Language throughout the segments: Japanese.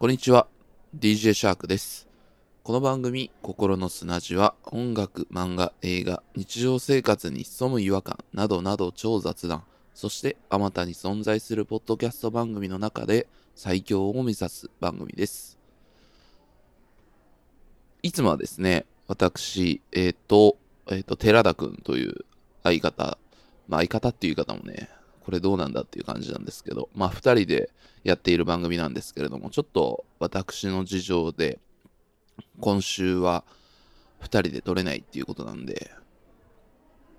こんにちは。DJ シャークです。この番組、心の砂地は、音楽、漫画、映画、日常生活に潜む違和感などなど超雑談、そして、あまたに存在するポッドキャスト番組の中で、最強を目指す番組です。いつもはですね、私、えっ、と、えっ、と、寺田くんという相方、まあ相方っていう言い方もね、これどうなんだっていう感じなんですけど、まあ二人でやっている番組なんですけれども、ちょっと私の事情で、今週は2人で撮れないっていうことなんで、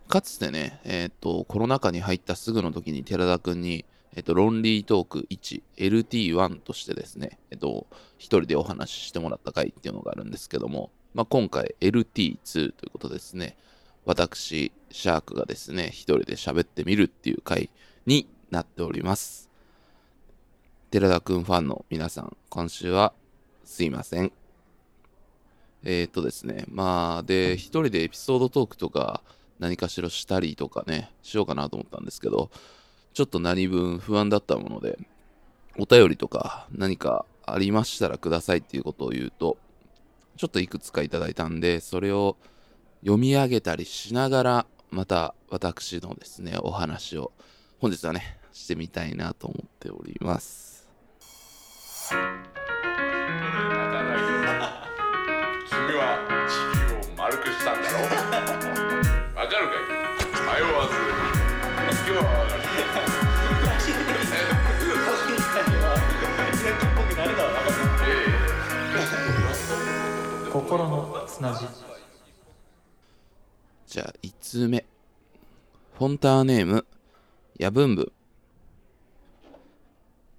かつてね、えっ、と、コロナ禍に入ったすぐの時に寺田くんに、えっ、と、ロンリートーク1、LT1 としてですね、えっ、と、一人でお話ししてもらった回っていうのがあるんですけども、まあ、今回 LT2 ということですね、私、シャークがですね、一人で喋ってみるっていう回になっております。寺田くんファンの皆さん、今週はすいません。えー、っとですね、まあ、で、一人でエピソードトークとか何かしらしたりとかね、しようかなと思ったんですけど、ちょっと何分不安だったもので、お便りとか何かありましたらくださいっていうことを言うと、ちょっといくつかいただいたんで、それを読み上げたりしながら、また私のですね、お話を本日はね、してみたいなと思っております。君は地球を丸くしたんだろ？う わかるかい？迷わず。今日はわかる心の砂地じゃあ、5つ目。フォンターネーム、やぶんぶん。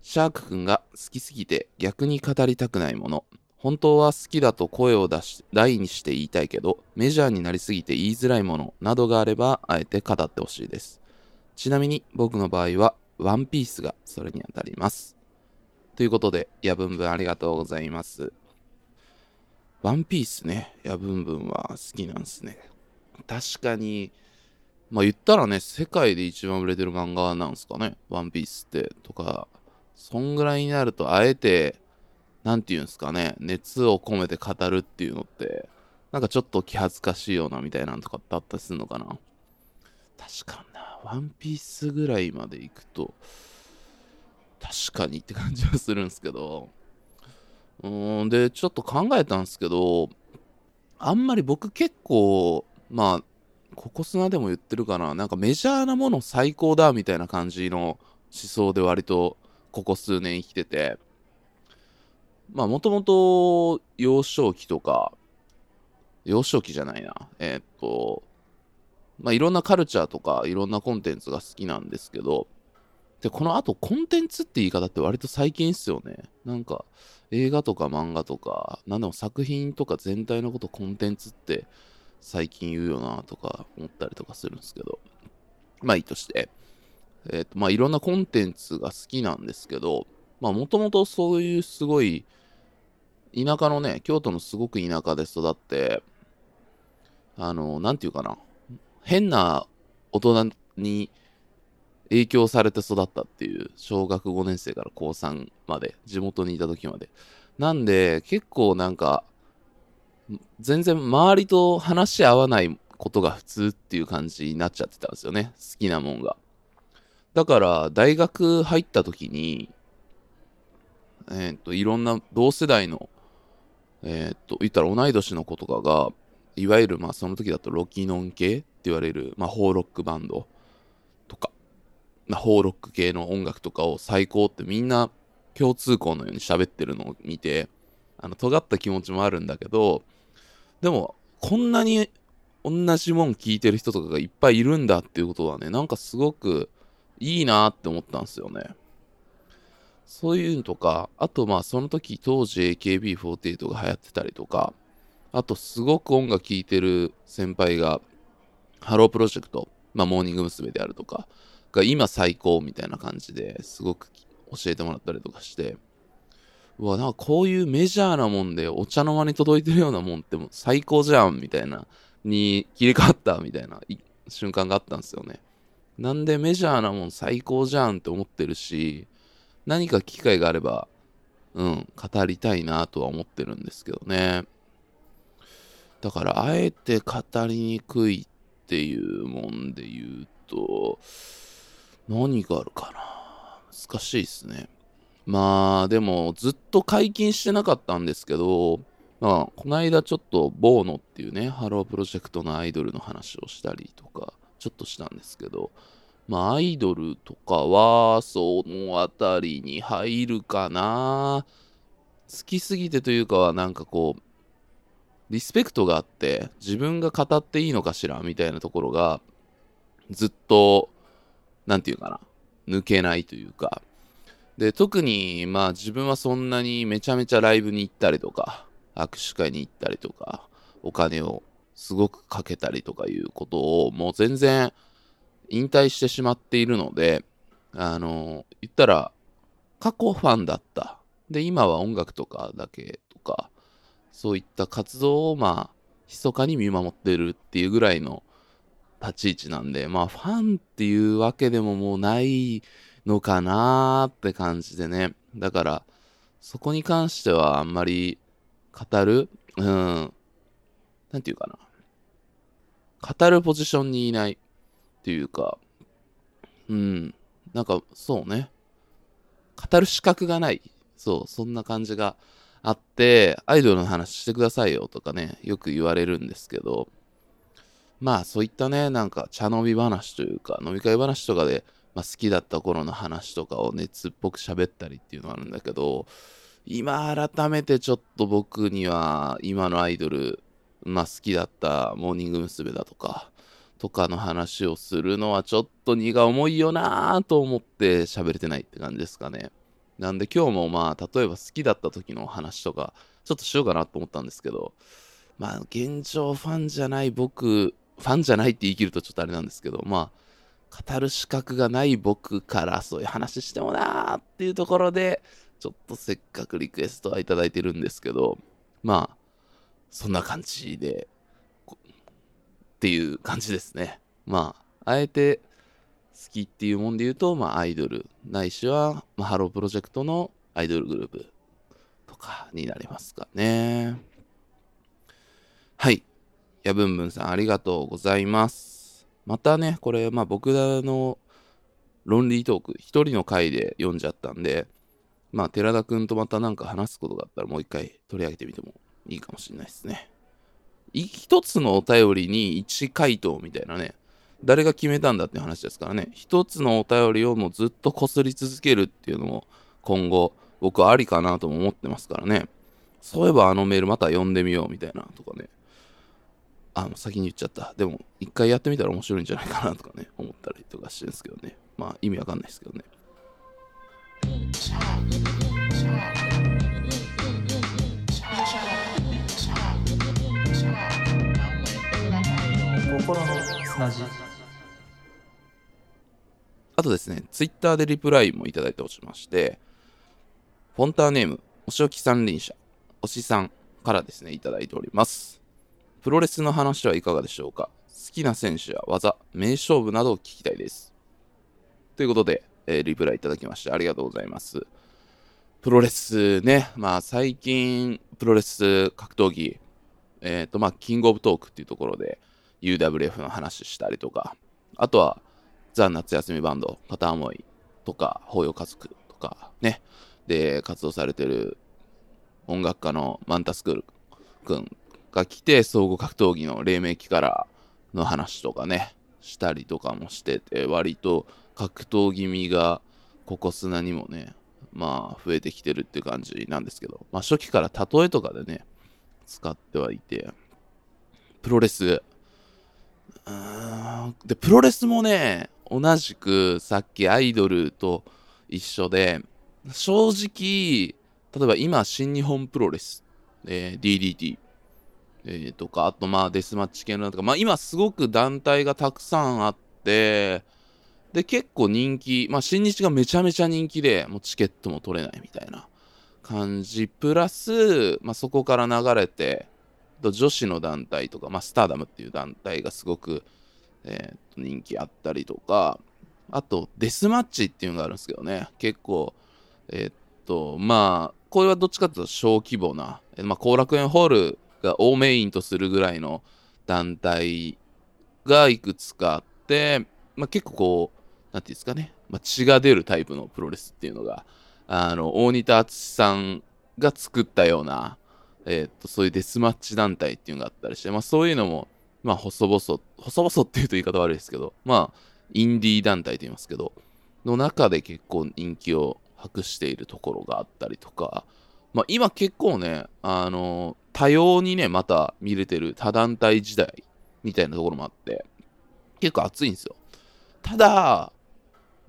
シャークくんが好きすぎて逆に語りたくないもの。本当は好きだと声を出し、大にして言いたいけど、メジャーになりすぎて言いづらいものなどがあれば、あえて語ってほしいです。ちなみに僕の場合は、ワンピースがそれにあたります。ということで、やぶんぶんありがとうございます。ワンピースね、やぶんぶんは好きなんですね。確かに、まあ言ったらね、世界で一番売れてる漫画なんですかね、ワンピースって。とか、そんぐらいになると、あえて、なんていうんすかね、熱を込めて語るっていうのって、なんかちょっと気恥ずかしいようなみたいなのとかってあったりするのかな？確かにな、ワンピースぐらいまで行くと、確かにって感じはするんすけど、うーん、で、ちょっと考えたんすけど、あんまり僕結構、まあ、ここ砂でも言ってるかな、なんかメジャーなもの最高だみたいな感じの思想で割とここ数年生きてて、まあもともと幼少期とか、幼少期じゃないな、えーっと、まあいろんなカルチャーとかいろんなコンテンツが好きなんですけど、で、この後コンテンツって言い方って割と最近っすよね。なんか映画とか漫画とか、なんでも作品とか全体のことコンテンツって最近言うよなとか思ったりとかするんですけど、まあいいとして、えっ、と、まあいろんなコンテンツが好きなんですけど、まあもともとそういうすごい、田舎のね、京都のすごく田舎で育って、あの、なんていうかな、変な大人に影響されて育ったっていう、小学5年生から高3まで、地元にいた時まで。なんで、結構なんか、全然周りと話し合わないことが普通っていう感じになっちゃってたんですよね。好きなもんが。だから、大学入った時に、えっ、と、いろんな同世代の、えっ、と、言ったら同い年の子とかが、いわゆるまあその時だとロキノン系って言われる、まあ、ホーロックバンドとか、まあ、ホーロック系の音楽とかを最高ってみんな共通項のように喋ってるのを見て、あの、尖った気持ちもあるんだけど、でも、こんなに同じもん聞いてる人とかがいっぱいいるんだっていうことはね、なんかすごくいいなって思ったんですよね。そういうのとか、あとまあその時当時 AKB48 が流行ってたりとか、あとすごく音楽聴いてる先輩が、ハロープロジェクト、まあモーニング娘。であるとか、が今最高みたいな感じですごく教えてもらったりとかして、うわ、なんかこういうメジャーなもんでお茶の間に届いてるようなもんってもう最高じゃんみたいな、に切り替わったみたいない瞬間があったんですよね。なんでメジャーなもん最高じゃんって思ってるし、何か機会があれば、うん、語りたいなとは思ってるんですけどね。だから、あえて語りにくいっていうもんで言うと、何があるかな？難しいですね。まあ、でも、ずっと解禁してなかったんですけど、まあ、この間ちょっと、ボーノっていうね、ハロープロジェクトのアイドルの話をしたりとか、ちょっとしたんですけど、まあ、アイドルとかは、そのあたりに入るかな。好きすぎてというかは、なんかこう、リスペクトがあって、自分が語っていいのかしらみたいなところが、ずっと、なんていうかな、抜けないというか。で、特に、まあ自分はそんなにめちゃめちゃライブに行ったりとか、握手会に行ったりとか、お金をすごくかけたりとかいうことを、もう全然引退してしまっているので、あの、言ったら、過去ファンだった。で、今は音楽とかだけとか、そういった活動を、まあ、密かに見守ってるっていうぐらいの立ち位置なんで、まあ、ファンっていうわけでももうないのかなーって感じでね。だから、そこに関してはあんまり語るうん。なんていうかな。語るポジションにいないっていうか、うん。なんか、そうね。語る資格がない。そう、そんな感じがあって、アイドルの話してくださいよとかね、よく言われるんですけど、まあそういったね、なんか茶飲み話というか、飲み会話とかで、まあ、好きだった頃の話とかを熱っぽく喋ったりっていうのがあるんだけど、今改めてちょっと僕には今のアイドル、まあ好きだったモーニング娘。だとか、とかの話をするのはちょっと荷が重いよなぁと思って喋れてないって感じですかね。なんで今日もまあ例えば好きだった時の話とかちょっとしようかなと思ったんですけど、まあ現状ファンじゃない僕、ファンじゃないって言い切るとちょっとあれなんですけど、まあ語る資格がない僕からそういう話してもなーっていうところで、ちょっとせっかくリクエストはいただいてるんですけど、まあ、そんな感じで、っていう感じですね。まあ、あえて好きっていうもんで言うと、まあ、アイドル、ないしは、まあ、ハロープロジェクトのアイドルグループとかになりますかね。はい。やぶんぶんさん、ありがとうございます。またね、これ、まあ僕らの論理トーク、一人の回で読んじゃったんで、まあ寺田くんとまたなんか話すことがあったらもう一回取り上げてみてもいいかもしれないですね。一つのお便りに一回答みたいなね、誰が決めたんだって話ですからね、一つのお便りをもうずっとこすり続けるっていうのも今後僕はありかなとも思ってますからね。そういえばあのメールまた読んでみようみたいなとかね。あ、もう先に言っちゃった。でも、一回やってみたら面白いんじゃないかなとかね、思ったりとかしてるんですけどね。まあ、意味わかんないですけどね。心の砂地あとですね、ツイッターでリプライもいただいておりまして、フォンターネーム、お仕置き三輪車、おしさんからですね、いただいております。プロレスの話はいかがでしょうか？好きな選手や技、名勝負などを聞きたいです。ということで、えーリプライいただきましてありがとうございます。プロレスね、まあ最近、プロレス格闘技、えっ、とまあ、キングオブトークっていうところで UWF の話したりとか、あとはザ・夏休みバンド、片思いとか、法要家族とかね、で、活動されてる音楽家のマンタスクール君が来て、総合格闘技の黎明期からの話とかね、したりとかもしてて、割と格闘技味がここ砂にもね、まあ増えてきてるって感じなんですけど、まあ初期から例えとかでね、使ってはいて、プロレス、で、プロレスもね、同じくさっきアイドルと一緒で、正直、例えば今、新日本プロレス、えー DDT、えーとか、あとまあデスマッチ系のとか、まあ今すごく団体がたくさんあって、で、結構人気、まあ新日がめちゃめちゃ人気で、もうチケットも取れないみたいな感じ、プラス、まあそこから流れて、女子の団体とか、まあスターダムっていう団体がすごく、えーと人気あったりとか、あとデスマッチっていうのがあるんですけどね、結構、えーっと、まあ、これはどっちかというと小規模な、まあ、後楽園ホールがをメインとするぐらいの団体がいくつかあって、まあ、結構こう、なんていうんですかね、まあ、血が出るタイプのプロレスっていうのが、あの、大仁田敦さんが作ったような、えーっと、そういうデスマッチ団体っていうのがあったりして、まあ、そういうのも、まあ、細々、細々っていうと言い方悪いですけど、まあ、インディー団体と言いますけど、の中で結構人気を博しているところがあったりとか、まあ、今結構ね、あの、多様にね、また見れてる他団体時代みたいなところもあって、結構熱いんですよ。ただ、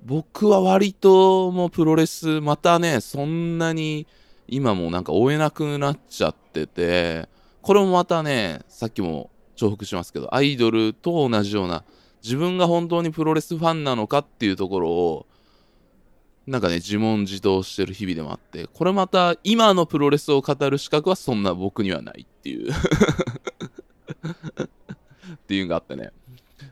僕は割ともうプロレス、またね、そんなに今もなんか追えなくなっちゃってて、これもまたね、さっきも重複しますけど、アイドルと同じような、自分が本当にプロレスファンなのかっていうところを、なんかね、自問自答してる日々でもあって、これまた今のプロレスを語る資格はそんな僕にはないっていう。っていうのがあってね。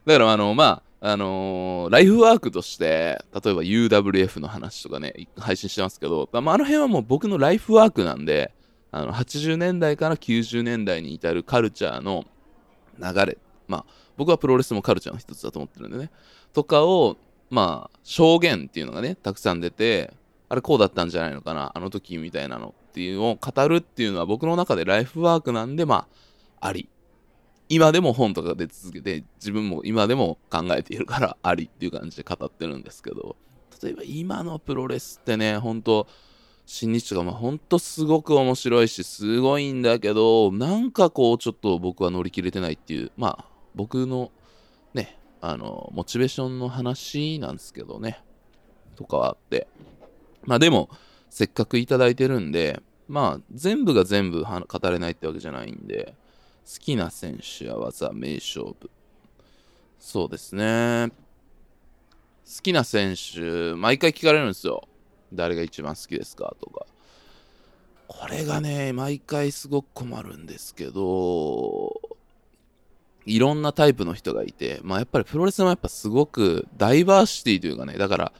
だからあの、まあ、あのーライフワークとして、例えば UWF の話とかね、配信してますけど、まあ、あの辺はもう僕のライフワークなんで、あの、80年代から90年代に至るカルチャーの流れ、まあ、僕はプロレスもカルチャーの一つだと思ってるんでね、とかを、まあ、証言っていうのがね、たくさん出て、あれこうだったんじゃないのかな、あの時みたいなのっていうのを語るっていうのは僕の中でライフワークなんで、まあ、あり。今でも本とか出続けて、自分も今でも考えているからありっていう感じで語ってるんですけど、例えば今のプロレスってね、本当新日とか、まあ本当すごく面白いし、すごいんだけど、なんかこうちょっと僕は乗り切れてないっていう、まあ僕の、あの、モチベーションの話なんですけどね、とかはあって。まあでも、せっかくいただいてるんで、まあ全部が全部は語れないってわけじゃないんで、好きな選手や技、名勝負。そうですね。好きな選手、毎回聞かれるんですよ。誰が一番好きですかとか。これがね、毎回すごく困るんですけど、いろんなタイプの人がいて、まあやっぱりプロレスもやっぱすごくダイバーシティというかね、だから、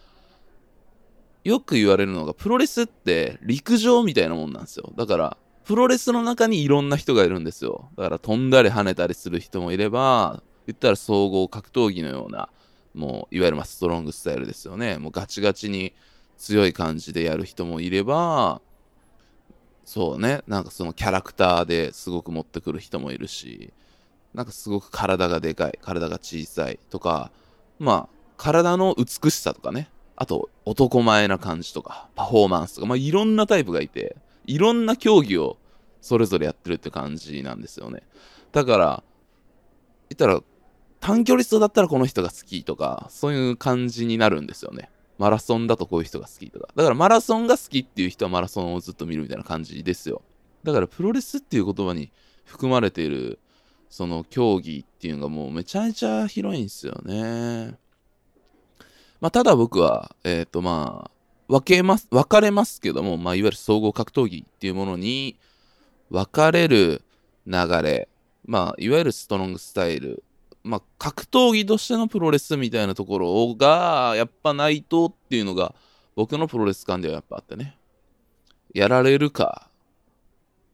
よく言われるのが、プロレスって陸上みたいなもんなんですよ。だから、プロレスの中にいろんな人がいるんですよ。だから飛んだり跳ねたりする人もいれば、言ったら総合格闘技のような、もういわゆるまストロングスタイルですよね。もうガチガチに強い感じでやる人もいれば、そうね、なんかそのキャラクターですごく持ってくる人もいるし、なんかすごく体がでかい、体が小さいとか、まあ、体の美しさとかね、あと男前な感じとか、パフォーマンスとか、まあいろんなタイプがいて、いろんな競技をそれぞれやってるって感じなんですよね。だから、言ったら、短距離走だったらこの人が好きとか、そういう感じになるんですよね。マラソンだとこういう人が好きとか。だからマラソンが好きっていう人はマラソンをずっと見るみたいな感じですよ。だからプロレスっていう言葉に含まれている、その競技っていうのがもうめちゃめちゃ広いんですよね。まあ、ただ僕は、えっ、とまあ、分けます、分かれますけども、まあ、いわゆる総合格闘技っていうものに分かれる流れ、まあ、いわゆるストロングスタイル、まあ、格闘技としてのプロレスみたいなところが、やっぱないとっていうのが、僕のプロレス感ではやっぱあってね。やられるか、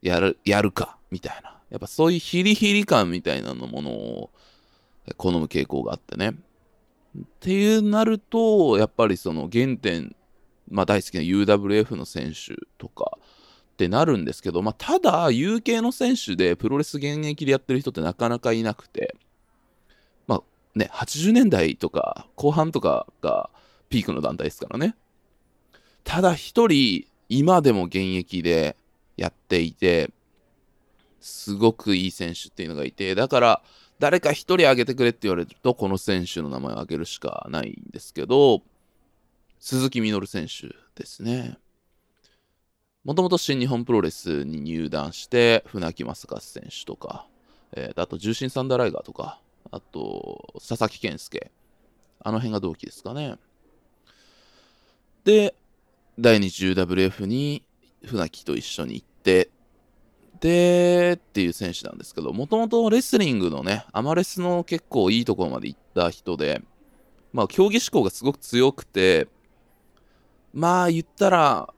やる、やるか、みたいな。やっぱそういうヒリヒリ感みたいなのものを好む傾向があってね。っていうなると、やっぱりその原点、まあ大好きな UWF の選手とかってなるんですけど、まあただ U 系の選手でプロレス現役でやってる人ってなかなかいなくて、まあね、80年代とか後半とかがピークの団体ですからね。ただ一人、今でも現役でやっていて、すごくいい選手っていうのがいて、だから、誰か一人挙げてくれって言われると、この選手の名前を挙げるしかないんですけど、鈴木みのる選手ですね。もともと新日本プロレスに入団して、船木正和選手とか、えーあと重心サンダーライガーとか、あと佐々木健介、あの辺が同期ですかね。で、第2次 UWF に船木と一緒に行って、で、っていう選手なんですけど、もともとレスリングのね、アマレスの結構いいところまで行った人で、まあ、競技志向がすごく強くて、まあ、言ったら、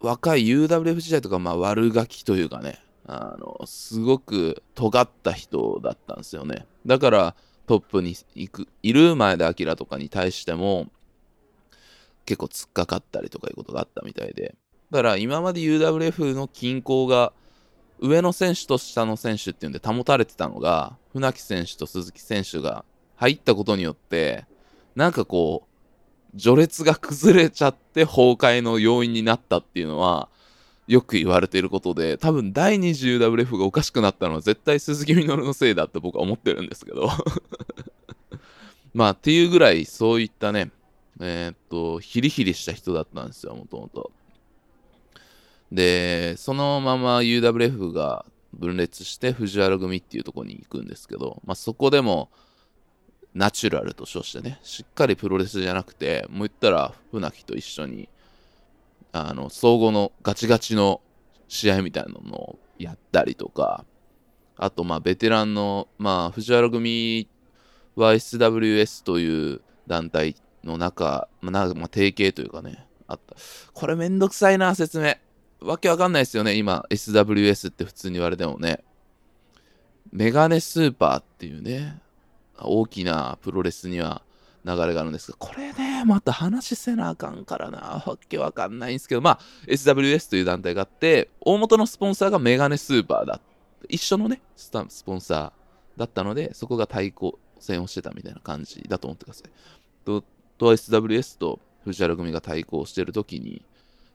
若い UWF 時代とか、まあ悪ガキというかね、あの、すごく尖った人だったんですよね。だからトップに行く、いる前田明とかに対しても、結構突っかかったりとかいうことがあったみたいで。だから今まで UWF の均衡が上の選手と下の選手っていうんで保たれてたのが、船木選手と鈴木選手が入ったことによって、なんかこう、序列が崩れちゃって崩壊の要因になったっていうのは、よく言われていることで、多分第2次 UWF がおかしくなったのは絶対鈴木みのるのせいだって僕は思ってるんですけど まあっていうぐらいそういったね、えー、っと、ヒリヒリした人だったんですよ、もともと。で、そのまま UWF が分裂して藤原組っていうとこに行くんですけど、まあ、そこでもナチュラルと称してね、しっかりプロレスじゃなくて、もう言ったら船木と一緒に、あの、総合のガチガチの試合みたいなのをやったりとか、あと、まあ、ベテランの、まあ、藤原組は SWS という団体の中、まあ、まあ、提携というかね、あった。これめんどくさいな、説明。わけわかんないですよね。今、SWS って普通に言われてもね。メガネスーパーっていうね、大きなプロレスには流れがあるんですが、これね、また話せなあかんからな、わけわかんないんですけど、まあ、SWS という団体があって、大元のスポンサーがメガネスーパーだ。一緒のね、スタスポンサーだったので、そこが対抗戦をしてたみたいな感じだと思ってください。と、と SWS と藤原組が対抗してるときに、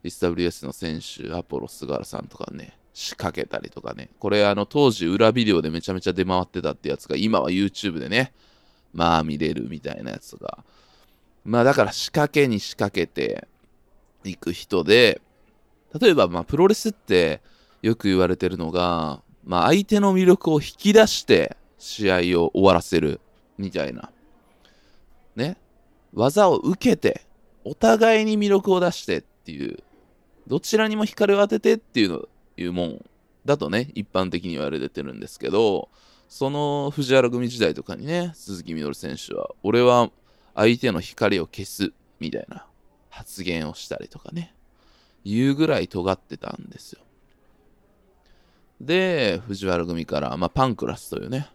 SWS の選手、アポロ菅原さんとかね、仕掛けたりとかね。これ、あの、当時裏ビデオでめちゃめちゃ出回ってたってやつが、今は YouTube でね、まあ見れるみたいなやつが。まあだから仕掛けに仕掛けていく人で、例えば、まあプロレスってよく言われてるのが、まあ相手の魅力を引き出して試合を終わらせるみたいな。ね。技を受けて、お互いに魅力を出してっていうどちらにも光を当ててっていうのいうもんだとね、一般的に言われてるんですけど、その藤原組時代とかにね、鈴木みのる選手は、俺は相手の光を消すみたいな発言をしたりとかね、言うぐらい尖ってたんですよ。で、藤原組から、まあ、パンクラスというね、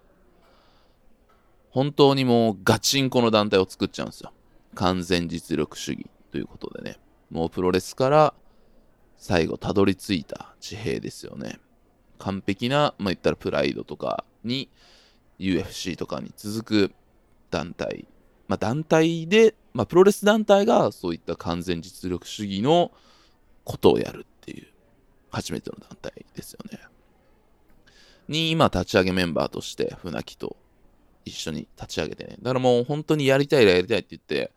本当にもうガチンコの団体を作っちゃうんですよ。完全実力主義ということでね、もうプロレスから最後たどり着いた地平ですよね。完璧な、まあ、言ったらプライドとかに UFC とかに続く団体。まあ、団体で、まあ、プロレス団体がそういった完全実力主義のことをやるっていう初めての団体ですよね。に今立ち上げメンバーとして船木と一緒に立ち上げてね。だからもう本当にやりたいらやりたいって言って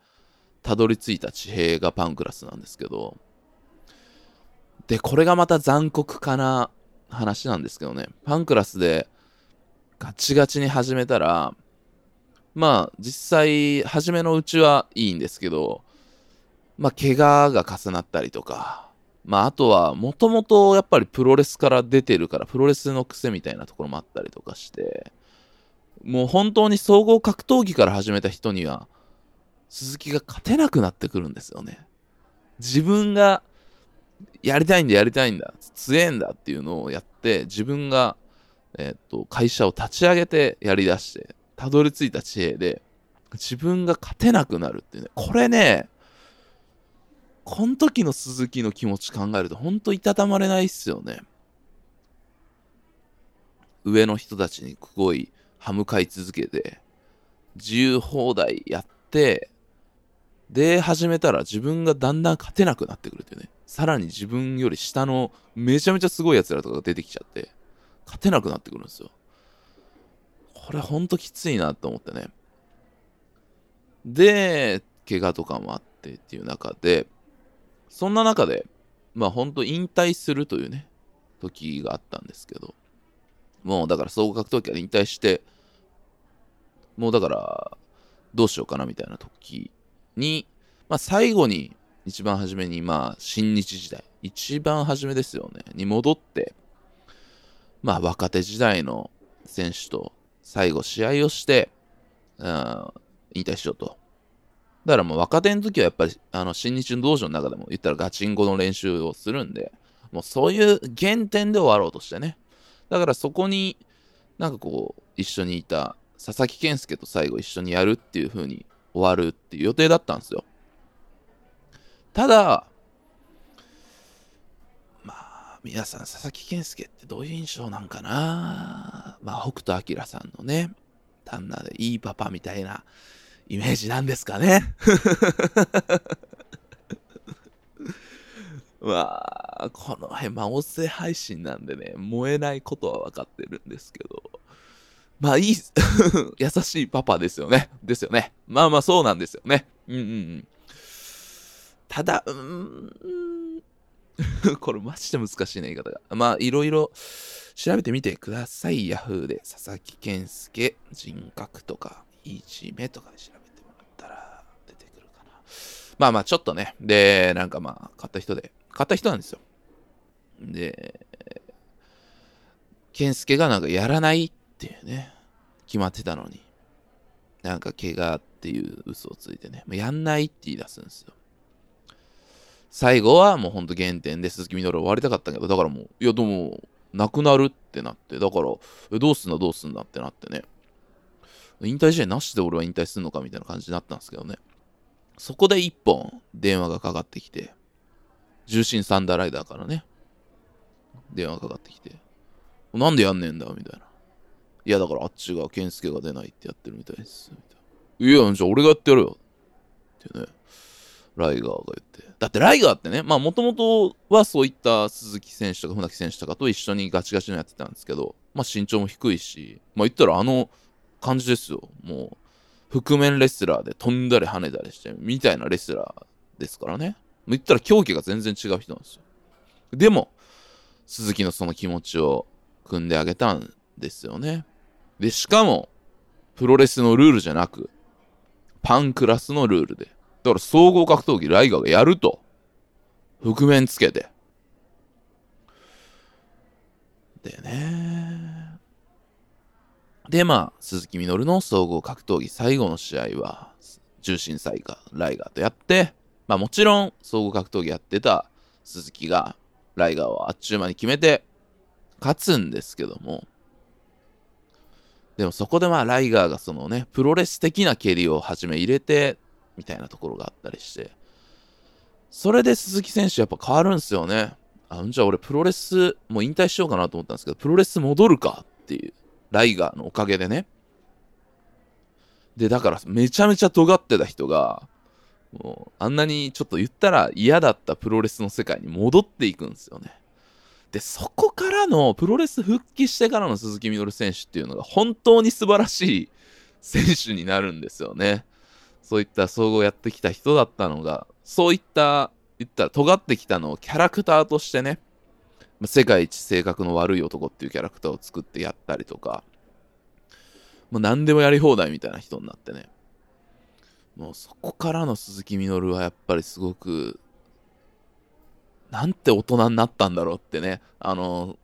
たどり着いた地平がパンクラスなんですけど、で、これがまた残酷かな話なんですけどね。パンクラスでガチガチに始めたら、まあ実際初めのうちはいいんですけど、まあ怪我が重なったりとか、まああとはもともとやっぱりプロレスから出てるからプロレスの癖みたいなところもあったりとかして、もう本当に総合格闘技から始めた人には鈴木が勝てなくなってくるんですよね。自分がやりたいんだ、やりたいんだ、強えんだっていうのをやって、自分が、えー、っと、会社を立ち上げてやりだして、たどり着いた知恵で、自分が勝てなくなるっていうね、これね、この時の鈴木の気持ち考えると、ほんといたたまれないっすよね。上の人たちにすごい歯向かい続けて、自由放題やって、で、始めたら自分がだんだん勝てなくなってくるっていうね。さらに自分より下のめちゃめちゃすごい奴らとかが出てきちゃって、勝てなくなってくるんですよ。これほんときついなと思ってね。で、怪我とかもあってっていう中で、そんな中で、まあほんと引退するというね、時があったんですけど、もうだから総合格闘技から引退して、もうだから、どうしようかなみたいな時に、まあ最後に一番初めに、まあ、新日時代、一番初めですよね、に戻って、まあ、若手時代の選手と最後試合をして、うん、引退しようとだからもう若手の時はやっぱり、あの、新日の道場の中でも言ったらガチンコの練習をするんで、もうそういう原点で終わろうとしてね。だからそこに、なんかこう、一緒にいた佐々木健介と最後一緒にやるっていう風に終わるっていう予定だったんですよ。ただ、まあ、皆さん佐々木健介ってどういう印象なんかな？まあ、北斗晶さんのね、旦那でいいパパみたいなイメージなんですかね？まあ、この辺、まあ、音声配信なんでね、燃えないことは分かってるんですけど、まあ、いい、優しいパパですよね。ですよね。まあまあ、そうなんですよね。うんうんうん。ただ、うーん、これマジで難しいね、言い方が。まあ、いろいろ調べてみてください。ヤフーで佐々木健介人格とか、いじめとかで調べてもらったら出てくるかな。まあまあ、ちょっとね。で、なんかまあ、買った人で、買った人なんですよ。で、健介がなんかやらないっていうね、決まってたのに、なんか怪我っていう嘘をついてね、やんないって言い出すんですよ。最後はもうほんと原点で鈴木みのる終わりたかったけど、だからもう、いやでも、なくなるってなって、だから、どうすんだどうすんだってなってね、引退試合なしで俺は引退するのかみたいな感じになったんですけどね。そこで一本電話がかかってきて、重心サンダーライダーからね、電話かかってきて、なんでやんねんだみたいな。いや、だからあっちが健介が出ないってやってるみたいです。みたいな。いや、じゃあ俺がやってやるよ。ってね、ライガーが言って。だってライガーってね、まあもともとはそういった鈴木選手とか船木選手とかと一緒にガチガチのやってたんですけど、まあ身長も低いし、まあ言ったらあの感じですよ。もう、覆面レスラーで飛んだり跳ねたりして、みたいなレスラーですからね。言ったら狂気が全然違う人なんですよ。でも、鈴木のその気持ちを組んであげたんですよね。で、しかも、プロレスのルールじゃなく、パンクラスのルールで。だから総合格闘技ライガーがやると。覆面つけて。でね。で、まあ、鈴木みのるの総合格闘技最後の試合は、重心サイガー、ライガーとやって、まあもちろん、総合格闘技やってた鈴木が、ライガーをあっちゅう間に決めて、勝つんですけども、でもそこでまあライガーがそのね、プロレス的な蹴りをはじめ入れて、みたいなところがあったりして、それで鈴木選手やっぱ変わるんすよね。あ、じゃあ俺プロレスもう引退しようかなと思ったんですけど、プロレス戻るかっていう、ライガーのおかげでね。で、だからめちゃめちゃ尖ってた人が、もうあんなにちょっと言ったら嫌だったプロレスの世界に戻っていくんですよね。で、そこからの、プロレス復帰してからの鈴木みのる選手っていうのが本当に素晴らしい選手になるんですよね。そういった総合やってきた人だったのが、そういった、言ったら尖ってきたのをキャラクターとしてね、世界一性格の悪い男っていうキャラクターを作ってやったりとか、もう何でもやり放題みたいな人になってね。もうそこからの鈴木みのるはやっぱりすごくなんて大人になったんだろうってね、あの、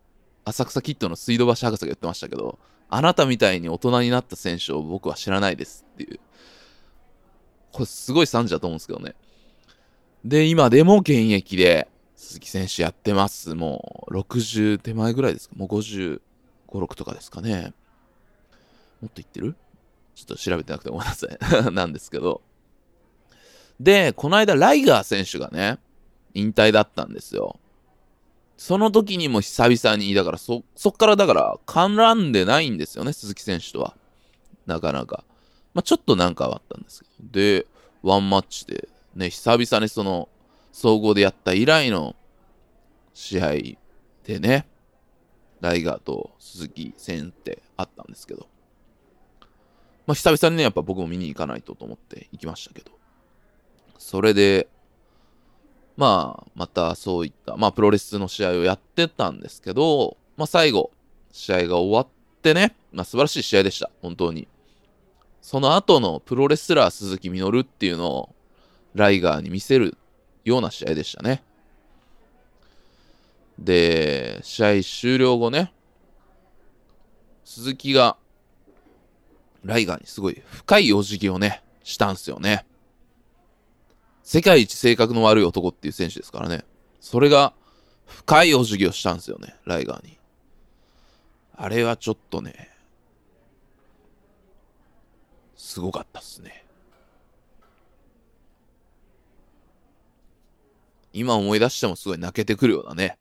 浅草キッドの水道橋博士が言ってましたけど、あなたみたいに大人になった選手を僕は知らないですっていう。これすごい惨事だと思うんですけどね。で、今でも現役で鈴木選手やってます。もう60手前ぐらいですかもう55、6とかですかね。もっと言ってる？ちょっと調べてなくてごめんなさい。なんですけど。で、この間ライガー選手がね、引退だったんですよ。その時にも久々に、だからそ、そっからだから絡んでないんですよね、鈴木選手とは。なかなか。まあ、ちょっとなんかあったんですけど。で、ワンマッチで、ね、久々にその、総合でやった以来の試合でね、ライガーと鈴木戦ってあったんですけど。まあ、久々にね、やっぱ僕も見に行かないとと思って行きましたけど。それで、まあ、またそういった、まあ、プロレスの試合をやってたんですけど、まあ、最後、試合が終わってね、まあ、素晴らしい試合でした。本当に。その後のプロレスラー鈴木みのるっていうのを、ライガーに見せるような試合でしたね。で、試合終了後ね、鈴木が、ライガーにすごい深いお辞儀をね、したんすよね。世界一性格の悪い男っていう選手ですからね。それが、深いお辞儀をしたんですよね、ライガーに。あれはちょっとね、すごかったっすね。今思い出してもすごい泣けてくるようなね。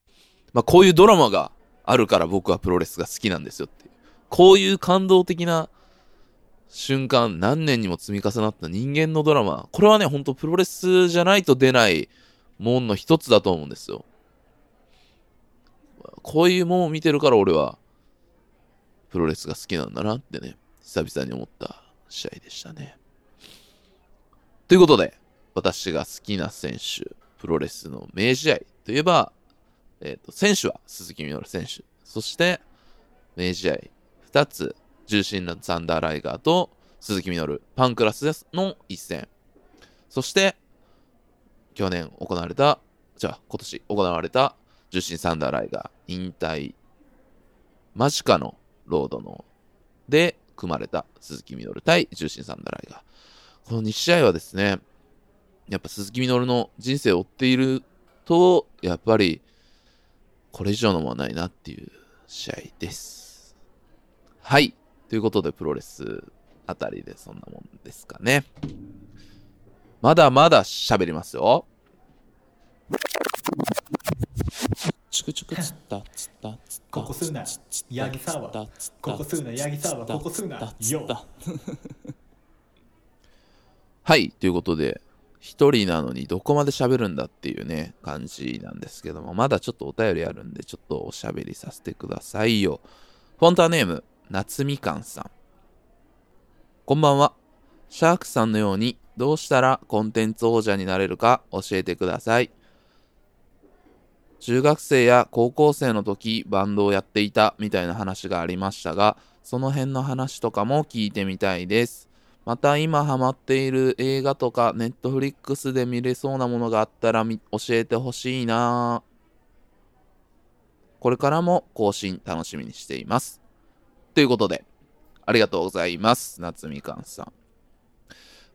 まあこういうドラマがあるから僕はプロレスが好きなんですよっていう。こういう感動的な瞬間、何年にも積み重なった人間のドラマ。これはね、ほんとプロレスじゃないと出ないもんの一つだと思うんですよ。こういうもんを見てるから俺は、プロレスが好きなんだなってね、久々に思った試合でしたね。ということで、私が好きな選手、プロレスの名試合といえば、えっ、と、選手は鈴木みのる選手。そして、名試合2つ、重心のサンダーライガーと鈴木みのる、パンクラスの一戦。そして、去年行われた、じゃあ今年行われた重心サンダーライガー引退間近のロードので組まれた鈴木みのる対重心サンダーライガー。この2試合はですね、やっぱ鈴木みのるの人生を追っていると、やっぱりこれ以上のものはないなっていう試合です。はい。ということで、プロレスあたりでそんなもんですかね。まだまだ喋りますよ。チクチクつったつったつったここすうなヤギサワここすうなヤギサワここすうなよ はい、ということで、一人なのにどこまで喋るんだっていうね、感じなんですけども、まだちょっとお便りあるんで、ちょっとおしゃべりさせてくださいよ。フォンターネーム、夏みかんさん。こんばんは。シャークさんのように、どうしたらコンテンツ王者になれるか教えてください。中学生や高校生の時バンドをやっていたみたいな話がありましたが、その辺の話とかも聞いてみたいです。また今ハマっている映画とかネットフリックスで見れそうなものがあったら教えてほしいなこれからも更新楽しみにしています。ということで、ありがとうございます。夏みかんさん。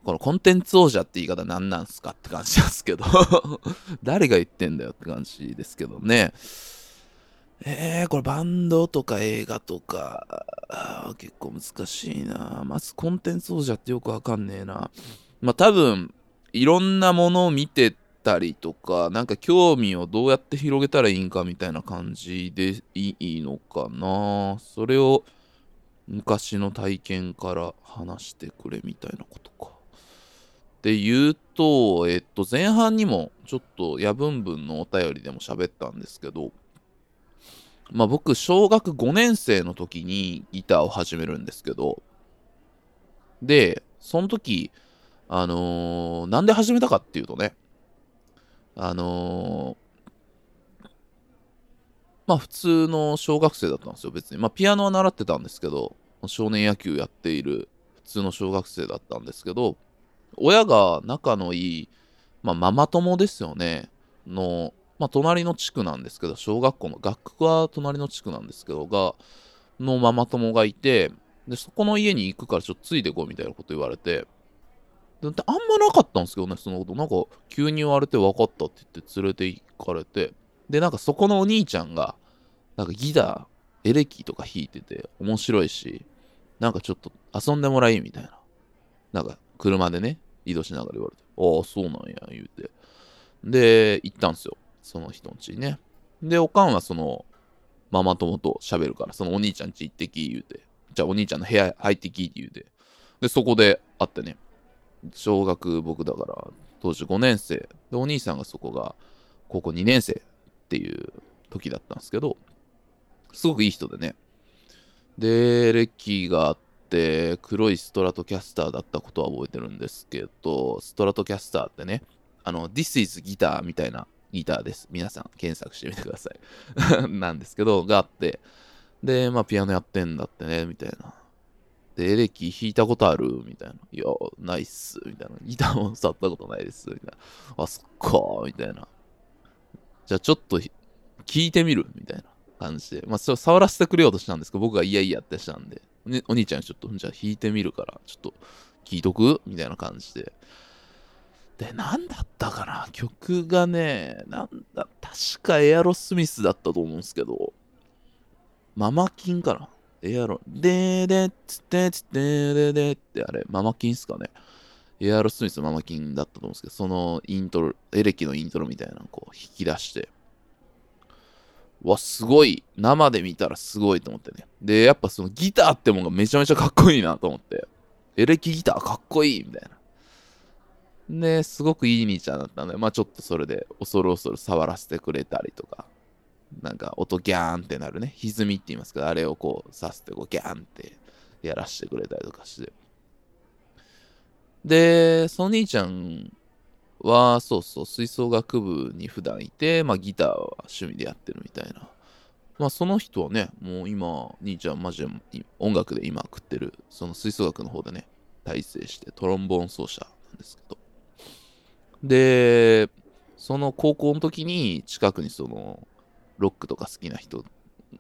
このコンテンツ王者って言い方何なんすかって感じなんですけど 誰が言ってんだよって感じですけどね。えー、これバンドとか映画とか、結構難しいな。まずコンテンツ王者ってよくわかんねえな。まあ多分、いろんなものを見てたりとか、なんか興味をどうやって広げたらいいんかみたいな感じでいいのかな。それを昔の体験から話してくれみたいなことか。って言うと、えっと、前半にもちょっと夜分分のお便りでも喋ったんですけど、まあ僕、小学5年生の時にギターを始めるんですけど、で、その時、あのーなんで始めたかっていうとね、あのーまあ普通の小学生だったんですよ、別に。まあピアノは習ってたんですけど、少年野球やっている普通の小学生だったんですけど、親が仲のいい、まあママ友ですよね、の、まあ隣の地区なんですけど、小学校の学区は隣の地区なんですけど、が、のママ友がいて、で、そこの家に行くからちょっとついてこいみたいなこと言われて、であんまなかったんですけどね、そのこと。なんか、急に言われて分かったって言って連れて行かれて、で、なんかそこのお兄ちゃんが、なんかギター、エレキとか弾いてて面白いし、なんかちょっと遊んでもらいみたいな。なんか車でね、移動しながら言われて、ああ、そうなんや、言うて。で、行ったんですよ。その人ん家にね。で、おかんはその、ママ友と喋るから、そのお兄ちゃん家行ってき、言うて。じゃあお兄ちゃんの部屋入ってき、って言うて。で、そこで会ってね。小学僕だから、当時5年生。で、お兄さんがそこが高校2年生っていう時だったんですけど、すごくいい人でね。で、歴があって、黒いストラトキャスターだったことは覚えてるんですけど、ストラトキャスターってね、あの、This is Guitar みたいなギターです。皆さん検索してみてください。なんですけど、があって、で、まあ、ピアノやってんだってね、みたいな。で、エレキ弾いたことあるみたいな。いや、ないっす。みたいな。ギターも触ったことないです。みたいな。あ、そっかーみたいな。じゃあちょっと聞いてみるみたいな感じで。まあ、それを触らせてくれようとしたんですけど、僕がいやいやってしたんで、ね、お兄ちゃんちょっと、じゃあ弾いてみるから、ちょっと聞いとく？みたいな感じで。で、なんだったかな？曲がね、なんだ、確かエアロスミスだったと思うんですけど、ママキンかな？エアロ、でーでーつってつってでーでーってあれ、ママキンっすかね？エアロスミスママキンだったと思うんですけど、そのイントロ、エレキのイントロみたいなのをこう引き出して、わ、すごい。生で見たらすごいと思ってね。で、やっぱそのギターってもんがめちゃめちゃかっこいいなと思って。エレキギターかっこいいみたいな。で、すごくいい兄ちゃんだったんで、まあちょっとそれで恐る恐る触らせてくれたりとか、なんか音ギャーンってなるね、歪みって言いますけど、あれをこうさせてこうギャーンってやらせてくれたりとかして。で、その兄ちゃんは、そうそう、吹奏楽部に普段いて、まあギターは趣味でやってるみたいな。まあその人はね、もう今、兄ちゃんマジで音楽で今食ってる、その吹奏楽の方でね、大成してトロンボーン奏者なんですけど。で、その高校の時に近くにそのロックとか好きな人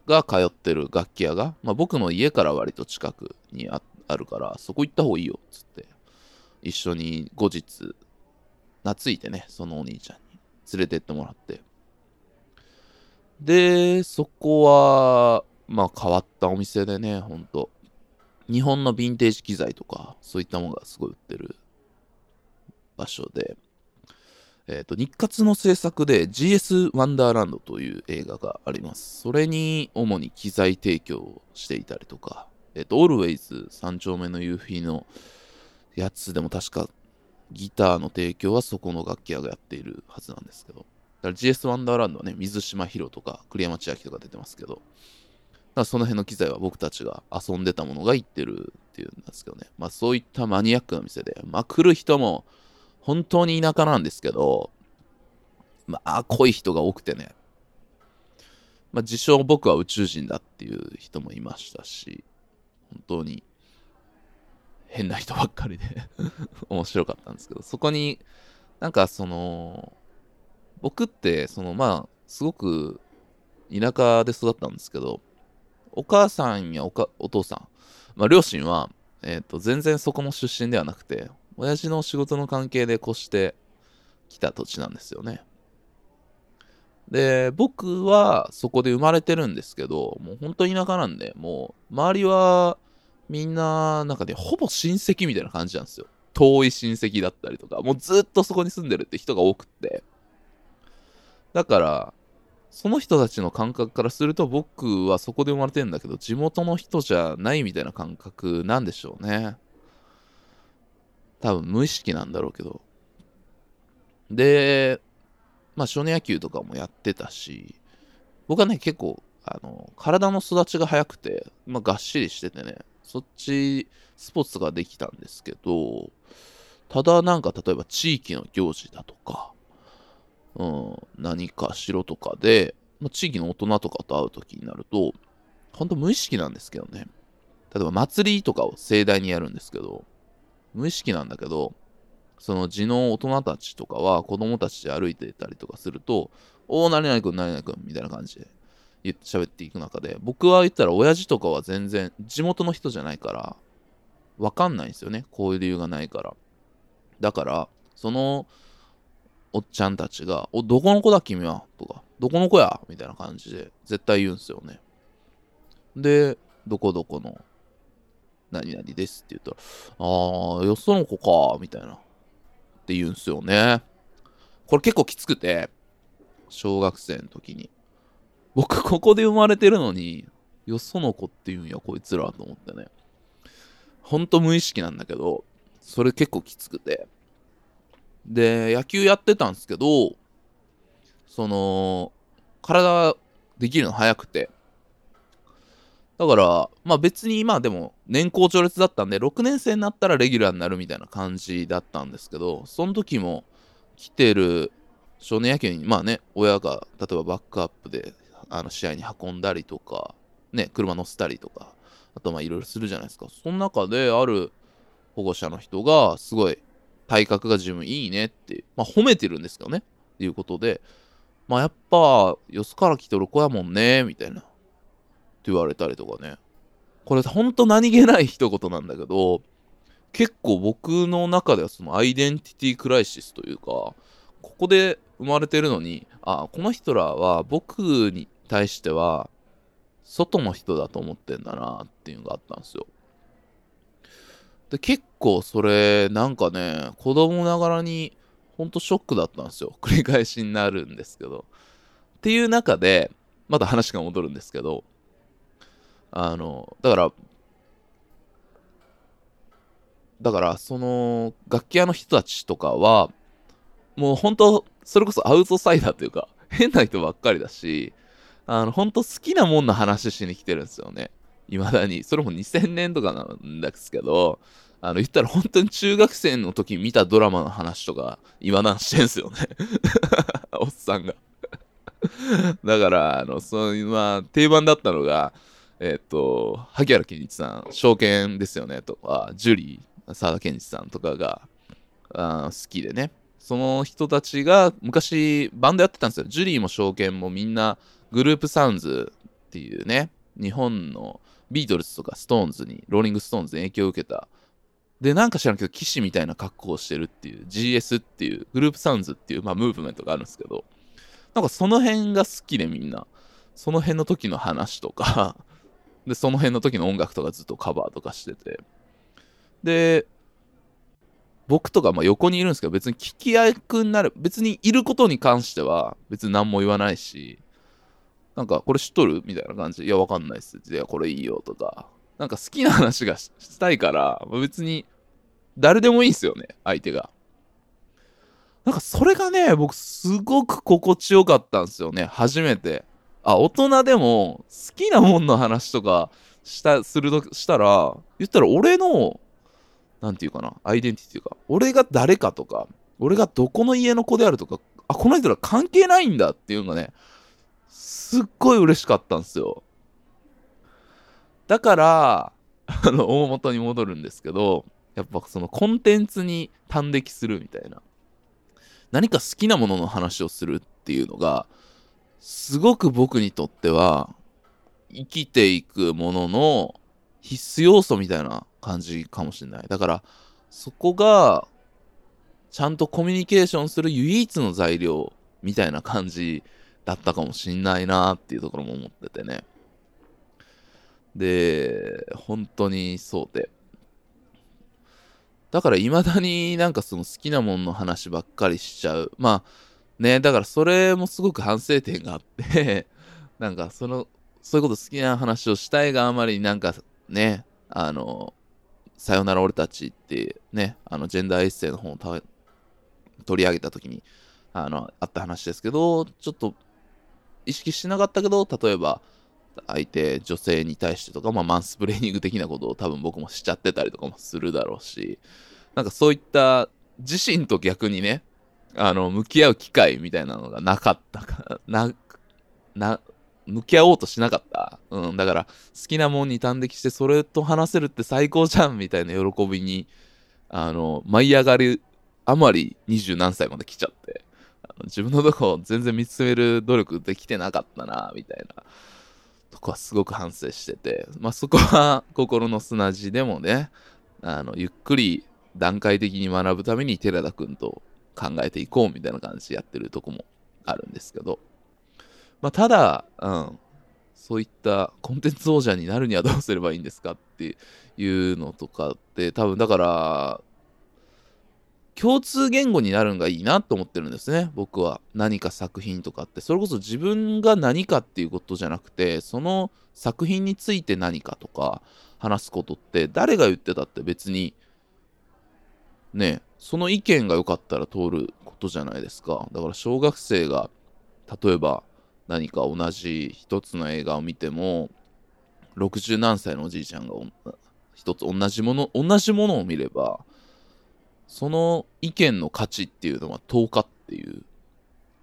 が通ってる楽器屋が、まあ、僕の家から割と近くにああるから、そこ行った方がいいよっつって、一緒に後日、懐いてね、そのお兄ちゃんに連れてってもらって。で、そこは、まあ変わったお店でね、ほんと。日本のヴィンテージ機材とか、そういったものがすごい売ってる場所で、えっ、と、日活の制作で GS ワンダーランドという映画があります。それに主に機材提供をしていたりとか、えっ、と、Always 三丁目の夕日のやつでも確かギターの提供はそこの楽器屋がやっているはずなんですけど、だから GS ワンダーランドはね、水島ヒロとか栗山千明とか出てますけど、だからその辺の機材は僕たちが遊んでたものが行ってるっていうんですけどね。まあそういったマニアックな店で、まあ来る人も本当に田舎なんですけど、まあ濃い人が多くてね。まあ自称僕は宇宙人だっていう人もいましたし、本当に変な人ばっかりで。面白かったんですけど、そこになんかその、僕ってそのまあすごく田舎で育ったんですけど、お母さんやおかお父さん、まあ、両親は、えー、と全然そこの出身ではなくて、親父の仕事の関係で越してきた土地なんですよね。で、僕はそこで生まれてるんですけど、もう本当に田舎なんで、もう周りはみんな、なんかね、ほぼ親戚みたいな感じなんですよ。遠い親戚だったりとか、もうずっとそこに住んでるって人が多くって。だから、その人たちの感覚からすると僕はそこで生まれてんだけど地元の人じゃないみたいな感覚なんでしょうね。多分無意識なんだろうけど。で、まあ少年野球とかもやってたし、僕はね結構あの体の育ちが早くて、まあ、がっしりしててね、そっちスポーツができたんですけど、ただなんか例えば地域の行事だとか、うん、何かしろとかで、まあ、地域の大人とかと会う時になると、ほんと無意識なんですけどね。例えば祭りとかを盛大にやるんですけど、無意識なんだけど、その地の大人たちとかは子供たちで歩いてたりとかすると、おー、何々くん、何々くん、みたいな感じで喋っていく中で、僕は言ったら親父とかは全然地元の人じゃないから、わかんないんですよね。こういう理由がないから。だから、その、おっちゃんたちが、お、どこの子だ君は？とか、どこの子や？みたいな感じで絶対言うんすよね。で、どこどこの何々ですって言ったら、あー、よその子か、みたいな。って言うんすよね。これ結構きつくて、小学生の時に。僕、ここで生まれてるのに、よその子って言うんや、こいつらと思ってね。ほんと無意識なんだけど、それ結構きつくて。で、野球やってたんですけど、その、体できるの早くて。だから、まあ別にまあでも年功序列だったんで、6年生になったらレギュラーになるみたいな感じだったんですけど、その時も来てる少年野球に、まあね、親が例えばバックアップであの試合に運んだりとか、ね、車乗せたりとか、あとまあいろいろするじゃないですか。その中である保護者の人が、すごい体格が自分いいねって、まあ褒めてるんですけどね。っていうことで、まあやっぱ、よそから来とる子やもんね、みたいな。って言われたりとかね。これほんと何気ない一言なんだけど、結構僕の中ではそのアイデンティティクライシスというかここで生まれてるのにあこの人らは僕に対しては外の人だと思ってんだなっていうのがあったんですよ。で結構それなんかね子供ながらにほんとショックだったんですよ。繰り返しになるんですけど。っていう中でまた話が戻るんですけどあのだからだからその楽器屋の人たちとかはもう本当それこそアウトサイダーというか変な人ばっかりだしあの本当好きなもんの話しに来てるんですよね。いまだに。それも2000年とかなんですけどあの言ったら本当に中学生の時見たドラマの話とか今なんしてんすよね。おっさんが。だからあのそういうまあ定番だったのがえっ、と萩原健一さんショーケンですよねと。かジュリー沢田研二さんとかがあ好きでね。その人たちが昔バンドやってたんですよ。ジュリーもショーケンもみんなグループサウンズっていうね日本のビートルズとかストーンズにローリングストーンズに影響を受けた。でなんか知らんけど騎士みたいな格好をしてるっていう GS っていうグループサウンズっていう、まあ、ムーブメントがあるんですけど。なんかその辺が好きでみんな。その辺の時の話とか。でその辺の時の音楽とかずっとカバーとかしてて。で僕とかまあ横にいるんですけど別に聞き役になる別にいることに関しては別に何も言わないし。なんかこれ知っとる？みたいな感じ。いやわかんないっす。いやこれいいよとか。なんか好きな話がしたいから別に誰でもいいんすよね相手が。なんかそれがね僕すごく心地よかったんですよね初めて。あ大人でも好きなもんの話とかしたするとしたら言ったら俺のなんていうかな、アイデンティティというか、俺が誰かとか、俺がどこの家の子であるとか、あ、この人ら関係ないんだっていうのがね、すっごい嬉しかったんですよ。だから、あの、大元に戻るんですけど、やっぱそのコンテンツに端的するみたいな。何か好きなものの話をするっていうのが、すごく僕にとっては、生きていくものの必須要素みたいな感じかもしれない。だから、そこが、ちゃんとコミュニケーションする唯一の材料みたいな感じだったかもしんないなっていうところも思っててね。で、本当にそうで。だから未だになんかその好きなもんの話ばっかりしちゃう。まあね、だからそれもすごく反省点があって、なんかその、そういうこと好きな話をしたいがあまりになんかね、あの、さよなら俺たちってね、あの、ジェンダーエッセイの本を取り上げた時に、あの、あった話ですけど、ちょっと意識してなかったけど、例えば、相手、女性に対してとか、まあ、マンスプレーニング的なことを多分僕もしちゃってたりとかもするだろうし、なんかそういった自身と逆にね、あの、向き合う機会みたいなのがなかったか、な、な、向き合おうとしなかった。うん、だから、好きなもんに端的して、それと話せるって最高じゃんみたいな喜びに、あの、舞い上がるあまり二十何歳まで来ちゃって、自分のとこ全然見つめる努力できてなかったな、みたいな。とこはすごく反省してて、まあそこは心の砂地でもね、あの、ゆっくり段階的に学ぶために寺田くんと考えていこうみたいな感じでやってるとこもあるんですけど、まあただ、うん、そういったコンテンツ王者になるにはどうすればいいんですかっていうのとかって多分だから、共通言語になるのがいいなと思ってるんですね、僕は。何か作品とかって。それこそ自分が何かっていうことじゃなくて、その作品について何かとか話すことって、誰が言ってたって別に、ね、その意見が良かったら通ることじゃないですか。だから小学生が、例えば何か同じ一つの映画を見ても、60何歳のおじいちゃんが一つ同じもの、同じものを見れば、その意見の価値っていうのは10日っていう。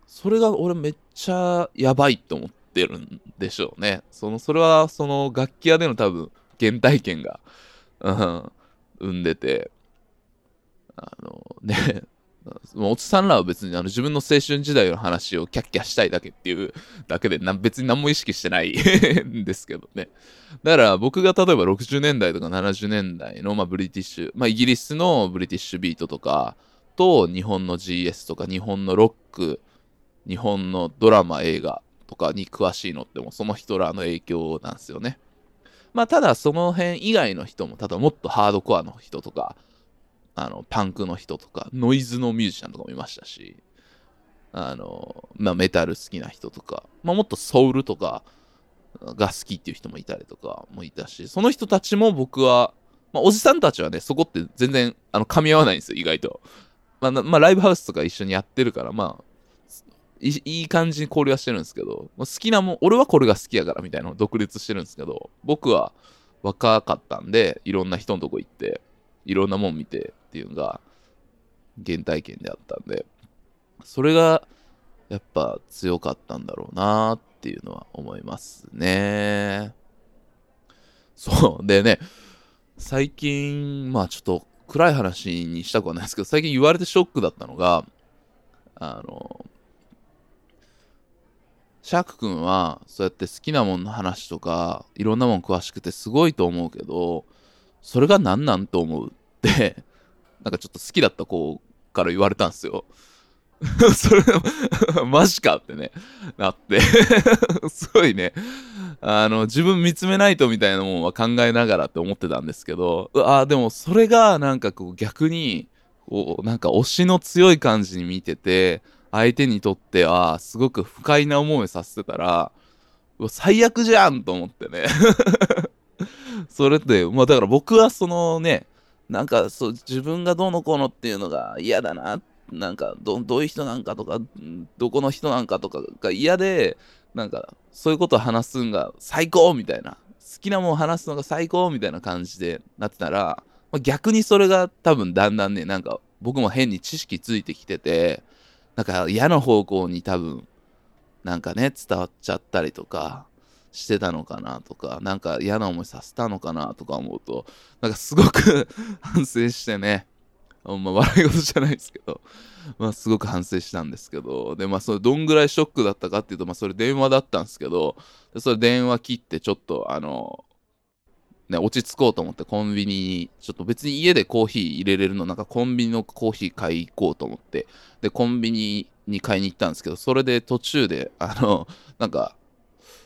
それが俺めっちゃやばいと思ってるんでしょうね。その、それはその楽器屋での多分原体験が、うん、生んでて、あのね、おっさんらは別にあの自分の青春時代の話をキャッキャしたいだけっていうだけでな別に何も意識してないん ですけどね。だから僕が例えば60年代とか70年代の、まあ、ブリティッシュ、まあ、イギリスのブリティッシュビートとかと日本の GS とか日本のロック、日本のドラマ映画とかに詳しいのってもその人らの影響なんですよね。まあただその辺以外の人も、例えばもっとハードコアの人とか、あの、パンクの人とか、ノイズのミュージシャンとかもいましたし、あの、まあメタル好きな人とか、まあもっとソウルとかが好きっていう人もいたりとかもいたし、その人たちも僕は、まあおじさんたちはね、そこって全然、あの、噛み合わないんですよ、意外と。まあ、まあ、ライブハウスとか一緒にやってるから、まあ、いいい感じに交流はしてるんですけど、好きなもん、俺はこれが好きやからみたいなのを独立してるんですけど、僕は若かったんで、いろんな人のとこ行って、いろんなもん見てっていうのが原体験であったんで、それがやっぱ強かったんだろうなっていうのは思いますね。そう。でね、最近、まあちょっと暗い話にしたくはないですけど、最近言われてショックだったのが、あの、シャーク君は、そうやって好きなもんの話とか、いろんなもん詳しくてすごいと思うけど、それが何なんと思うって、なんかちょっと好きだった子から言われたんですよ。それ、マジかってね、なって。すごいね、あの、自分見つめないとみたいなもんは考えながらって思ってたんですけど、あでもそれがなんかこう逆に、こう、なんか推しの強い感じに見てて、相手にとってはすごく不快な思いさせてたら、最悪じゃんと思ってね。それって、まあだから僕はそのね、なんかそう自分がどうのこうのっていうのが嫌だな、なんかどどういう人なんかとか、どこの人なんかとかが嫌で、なんかそういうことを話すんが最高みたいな、好きなもん話すのが最高みたいな感じでなってたら、まあ、逆にそれが多分だんだんね、なんか僕も変に知識ついてきてて、なんか嫌な方向に多分、なんかね、伝わっちゃったりとかしてたのかなとか、なんか嫌な思いさせたのかなとか思うと、なんかすごく 反省してね、ま、笑い事じゃないですけど、まあ、すごく反省したんですけど、で、まあ、それどんぐらいショックだったかっていうと、まあ、それ電話だったんですけど、でそれ電話切って、ちょっと、あの、ね、落ち着こうと思ってコンビニに、ちょっと別に家でコーヒー入れれるの、なんかコンビニのコーヒー買い行こうと思って、で、コンビニに買いに行ったんですけど、それで途中で、あの、なんか、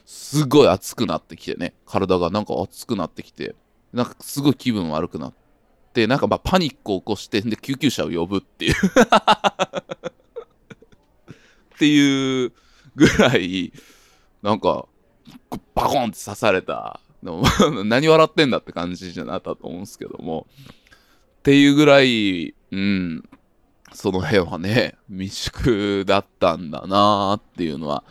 すごい熱くなってきてね、体がなんか熱くなってきて、なんかすごい気分悪くなって、なんかまあパニックを起こして、で、救急車を呼ぶっていう。っていうぐらい、なんか、バコンって刺された 何笑ってんだって感じじゃなかったと思うんですけども。っていうぐらい、うん、その辺はね、未宿だったんだなーっていうのは、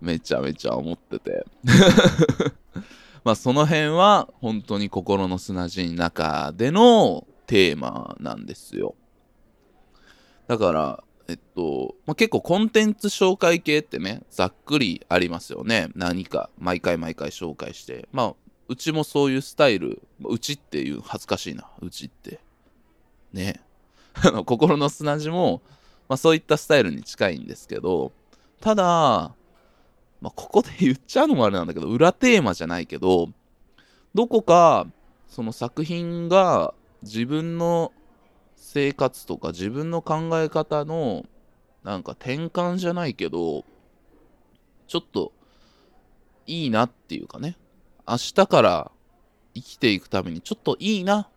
めちゃめちゃ思ってて。まあその辺は、本当に心の砂地の中でのテーマなんですよ。だから、えっと、まあ、結構コンテンツ紹介系ってね、ざっくりありますよね。何か、毎回毎回紹介して。まあ、うちもそういうスタイル、うちっていう恥ずかしいな、うちって。ね。心の砂地も、まあそういったスタイルに近いんですけど、ただ、まあここで言っちゃうのもあれなんだけど、裏テーマじゃないけど、どこか、その作品が自分の生活とか自分の考え方のなんか転換じゃないけど、ちょっといいなっていうかね、明日から生きていくためにちょっといいな。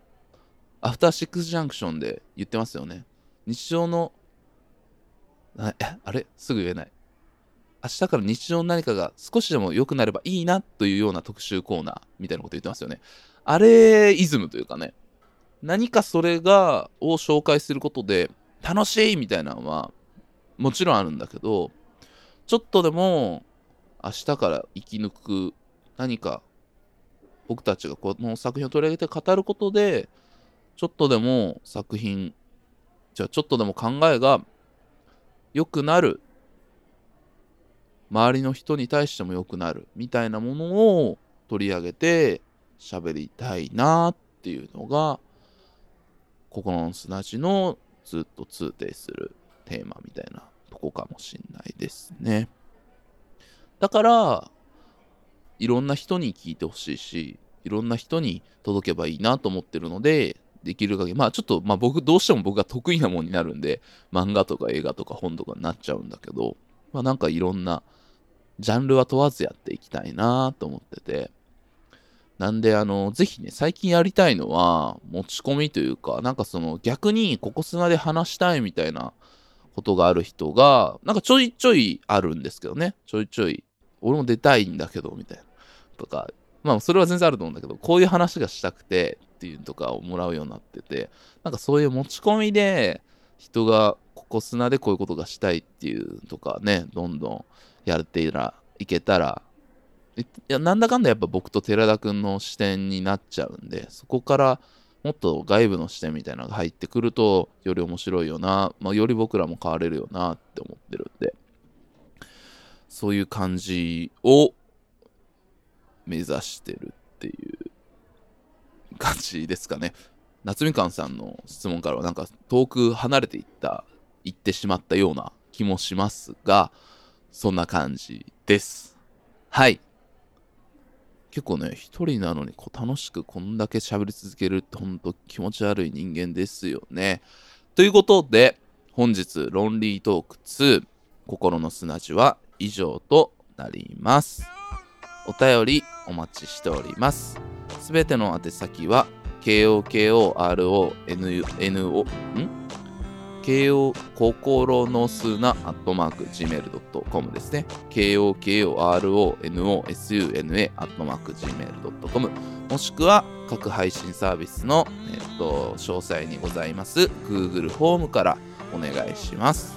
アフターシックスジャンクションで言ってますよね。日常の、ああれ？すぐ言えない。明日から日常の何かが少しでも良くなればいいなというような特集コーナーみたいなこと言ってますよね。あれイズムというかね。何かそれが、を紹介することで楽しいみたいなのはもちろんあるんだけど、ちょっとでも明日から生き抜く何か僕たちがこの作品を取り上げて語ることで、ちょっとでも作品、じゃあちょっとでも考えが良くなる。周りの人に対しても良くなる。みたいなものを取り上げて喋りたいなっていうのが、心の砂地のずっと通底するテーマみたいなとこかもしんないですね。だから、いろんな人に聞いてほしいし、いろんな人に届けばいいなと思ってるので、できる限り、まあちょっと、まあ僕、どうしても僕が得意なものになるんで、漫画とか映画とか本とかになっちゃうんだけど、まあなんかいろんな、ジャンルは問わずやっていきたいなと思ってて、なんで、あの、ぜひね、最近やりたいのは、持ち込みというか、なんかその、逆に、ここ砂で話したいみたいなことがある人が、なんかちょいちょいあるんですけどね。ちょいちょい、俺も出たいんだけど、みたいな。とか、まあ、それは全然あると思うんだけど、こういう話がしたくて、っていうとかをもらうようになってて、なんかそういう持ち込みで、人が、ここ砂でこういうことがしたいっていうとかね、どんどんやっていらいけたら、いやなんだかんだやっぱ僕と寺田くんの視点になっちゃうんで、そこからもっと外部の視点みたいなのが入ってくると、より面白いよな、まあ、より僕らも変われるよなって思ってるんで、そういう感じを目指してるっていう。感じですかね。夏みかんさんの質問からはなんか遠く離れていった、行ってしまったような気もしますが、そんな感じです。はい。結構ね、一人なのにこう楽しくこんだけ喋り続けるってほんと気持ち悪い人間ですよね。ということで、本日、ロンリートーク2、心の砂地は以上となります。お便りお待ちしております。すべての宛先は、KOKORONO、ん KO 心の砂アットマーク Gmail.com ですね。KOKORONOSUNA アットマーク Gmail.com もしくは各配信サービスの、えっと、詳細にございます Google フォームからお願いします。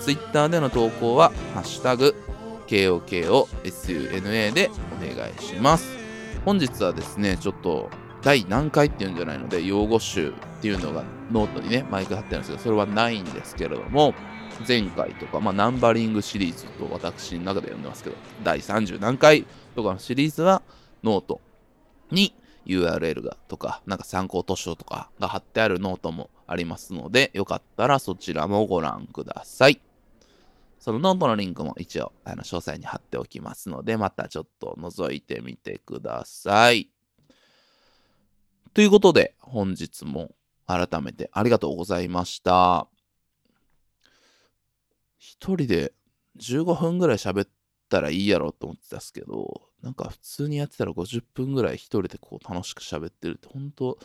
Twitter での投稿は、ハッシュタグ KOKOSUNA でお願いします。本日はですね、ちょっと第何回っていうんじゃないので、用語集っていうのがノートにね、毎回貼ってるんですけど、それはないんですけれども、前回とか、まあ、ナンバリングシリーズと私の中で呼んでますけど、第30何回とかのシリーズはノートに URL がとか、なんか参考図書とかが貼ってあるノートもありますので、よかったらそちらもご覧ください。そのノートのリンクも一応、あの、詳細に貼っておきますので、またちょっと覗いてみてください。ということで、本日も改めてありがとうございました。一人で15分ぐらい喋ったらいいやろと思ってたんですけど、なんか普通にやってたら50分ぐらい一人でこう楽しく喋ってるって、本当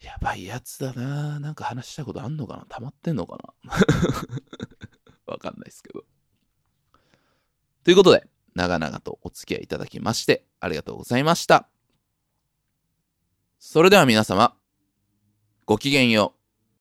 やばいやつだななんか話したことあんのかな？溜まってんのかな？わかんないですけど。ということで、長々とお付き合いいただきまして、ありがとうございました。それでは皆様、ごきげんよう。